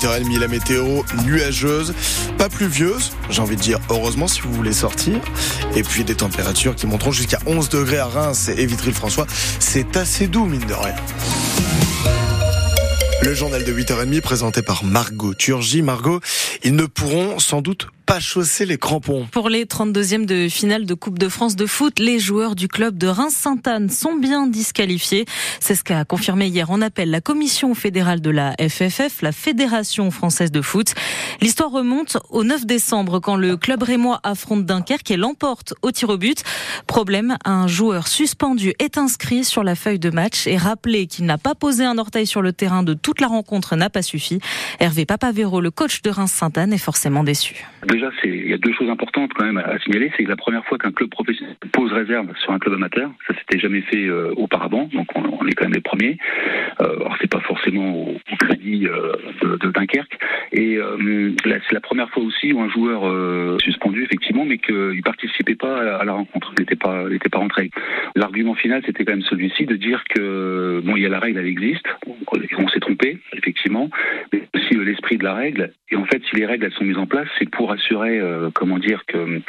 8h30, la météo nuageuse, pas pluvieuse, j'ai envie de dire heureusement si vous voulez sortir. Et puis des températures qui monteront jusqu'à 11 degrés à Reims et Vitry-le-François. C'est assez doux, mine de rien. Le journal de 8h30 présenté par Margot Turgy. Margot, ils ne pourront sans doute pas chausser les crampons. Pour les 32e de finale de Coupe de France de foot, les joueurs du club de Reims-Sainte-Anne sont bien disqualifiés. C'est ce qu'a confirmé hier en appel la commission fédérale de la FFF, la Fédération française de foot. L'histoire remonte au 9 décembre quand le club rémois affronte Dunkerque et l'emporte au tir au but. Problème, un joueur suspendu est inscrit sur la feuille de match et rappelé qu'il n'a pas posé un orteil sur le terrain de toute la rencontre n'a pas suffi. Hervé Papavero, le coach de Reims-Sainte-Anne, est forcément déçu déjà, il y a deux choses importantes quand même à, signaler. C'est la première fois qu'un club professionnel pose réserve sur un club amateur, ça s'était jamais fait euh, auparavant, donc on, est quand même les premiers. Euh, alors c'est pas forcément au, crédit euh, de, Dunkerque. Et euh, c'est la première fois aussi où un joueur suspendu effectivement, mais qu'il participait pas à la, rencontre, n'était pas, n'était pas rentré. L'argument final, c'était quand même celui-ci de dire que bon, il y a la règle, elle existe. On s'est trompé, effectivement, l'esprit de la règle. Et en fait, si les règles elles sont mises en place, c'est pour assurer euh, comment dire que euh,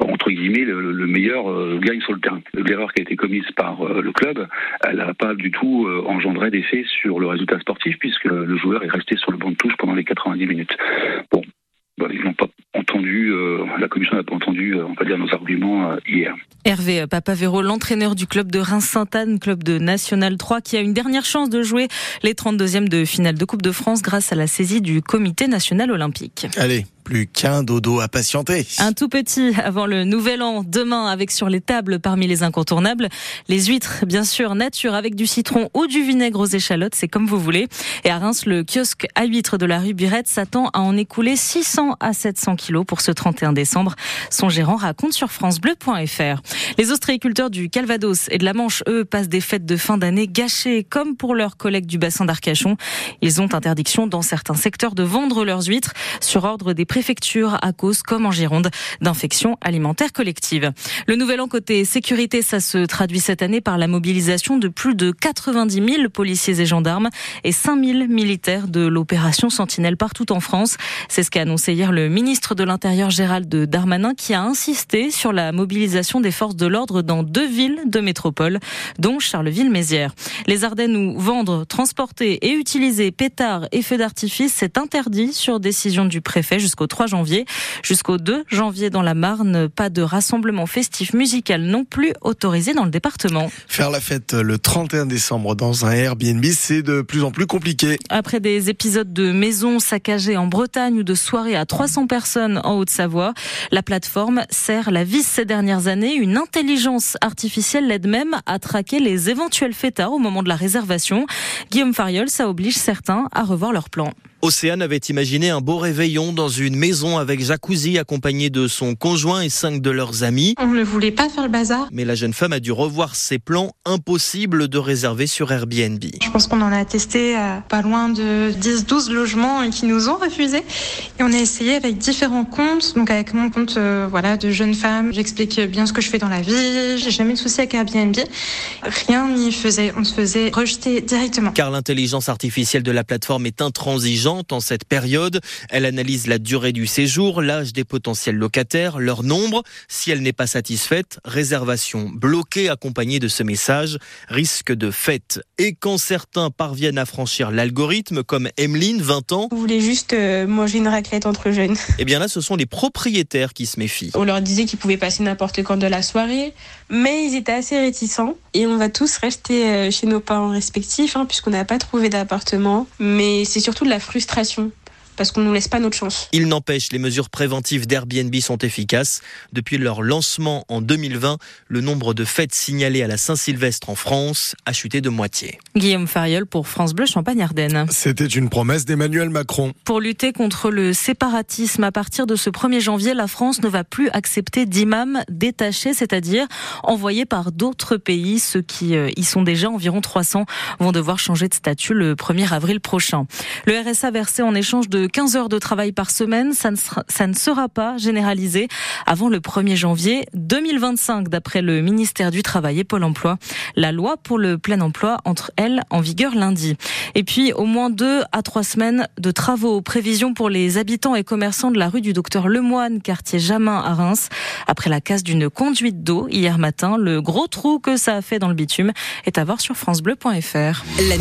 entre guillemets le, meilleur euh, gagne sur le terrain. L'erreur qui a été commise par le club, elle n'a pas du tout engendré d'effet sur le résultat sportif puisque le joueur est resté sur le banc de touche pendant les 90 minutes. Bon, ils n'ont pas entendu, la commission n'a pas entendu, on va dire, nos arguments hier. Hervé Papavero, l'entraîneur du club de Reims-Sainte-Anne, club de National 3, qui a une dernière chance de jouer les 32e de finale de Coupe de France grâce à la saisie du Comité national olympique. Allez, plus qu'un dodo à patienter. Un tout petit avant le nouvel an, demain avec sur les tables parmi les incontournables, les huîtres, bien sûr, nature avec du citron ou du vinaigre aux échalotes, c'est comme vous voulez. Et à Reims, le kiosque à huîtres de la rue Birette s'attend à en écouler 600 à 700 kilos pour ce 31 décembre. Son gérant raconte sur francebleu.fr. Les ostréiculteurs du Calvados et de la Manche, eux, passent des fêtes de fin d'année gâchées, comme pour leurs collègues du bassin d'Arcachon. Ils ont interdiction dans certains secteurs de vendre leurs huîtres sur ordre des préfectures à cause, comme en Gironde, d'infections alimentaires collectives. Le nouvel an côté sécurité, ça se traduit cette année par la mobilisation de plus de 90 000 policiers et gendarmes et 5 000 militaires de l'opération Sentinelle partout en France. C'est ce qu'a annoncé hier le ministre de l'Intérieur Gérald Darmanin qui a insisté sur la mobilisation des forces de l'ordre dans deux villes de métropole, dont Charleville-Mézières. Les Ardennes où vendre, transporter et utiliser pétards et feux d'artifice, c'est interdit sur décision du préfet jusqu'au 3 janvier. Jusqu'au 2 janvier dans la Marne, pas de rassemblement festif musical non plus autorisé dans le département. Faire la fête le 31 décembre dans un Airbnb, c'est de plus en plus compliqué. Après des épisodes de maisons saccagées en Bretagne ou de soirées à 300 personnes en Haute-Savoie, la plateforme sert la vis ces dernières années. Une intelligence artificielle l'aide même à traquer les éventuels fêtards au moment de la réservation. Guillaume Fariol, ça oblige certains à revoir leurs plans. Océane avait imaginé un beau réveillon dans une maison avec jacuzzi accompagné de son conjoint et cinq de leurs amis. On ne voulait pas faire le bazar. Mais la jeune femme a dû revoir ses plans, impossible de réserver sur Airbnb. Je pense qu'on en a testé euh, pas loin de 10-12 logements qui nous ont refusé. Et on a essayé avec différents comptes, donc avec mon compte euh, voilà, de jeune femme. J'explique bien ce que je fais dans la vie, j'ai jamais de souci avec Airbnb. Rien n'y faisait, on se faisait rejeter directement. Car l'intelligence artificielle de la plateforme est intransigeante en cette période. Elle analyse la durée du séjour, l'âge des potentiels locataires, leur nombre. Si elle n'est pas satisfaite, réservation bloquée accompagnée de ce message, risque de fête. Et quand certains parviennent à franchir l'algorithme, comme Emeline, 20 ans, vous voulez juste euh, manger une raclette entre jeunes. Eh bien là, ce sont les propriétaires qui se méfient. On leur disait qu'ils pouvaient passer n'importe quand de la soirée, mais ils étaient assez réticents. Et on va tous rester euh, chez nos parents respectifs, hein, puisqu'on n'a pas trouvé d'appartement. Mais c'est surtout de la frustration frustration parce qu'on ne nous laisse pas notre chance. Il n'empêche, les mesures préventives d'Airbnb sont efficaces. Depuis leur lancement en 2020, le nombre de fêtes signalées à la Saint-Sylvestre en France a chuté de moitié. Guillaume Fariol pour France Bleu Champagne-Ardenne. C'était une promesse d'Emmanuel Macron. Pour lutter contre le séparatisme, à partir de ce 1er janvier, la France ne va plus accepter d'imams détachés, c'est-à-dire envoyés par d'autres pays. Ceux qui euh, y sont déjà, environ 300, vont devoir changer de statut le 1er avril prochain. Le RSA versé en échange de 15 heures de travail par semaine. Ça ne sera, pas généralisé avant le 1er janvier 2025, d'après le ministère du Travail et Pôle emploi. La loi pour le plein emploi entre elles en vigueur lundi. Et puis, au moins deux à trois semaines de travaux. Prévision pour les habitants et commerçants de la rue du docteur Lemoine, quartier Jamin à Reims. Après la casse d'une conduite d'eau hier matin, le gros trou que ça a fait dans le bitume est à voir sur FranceBleu.fr.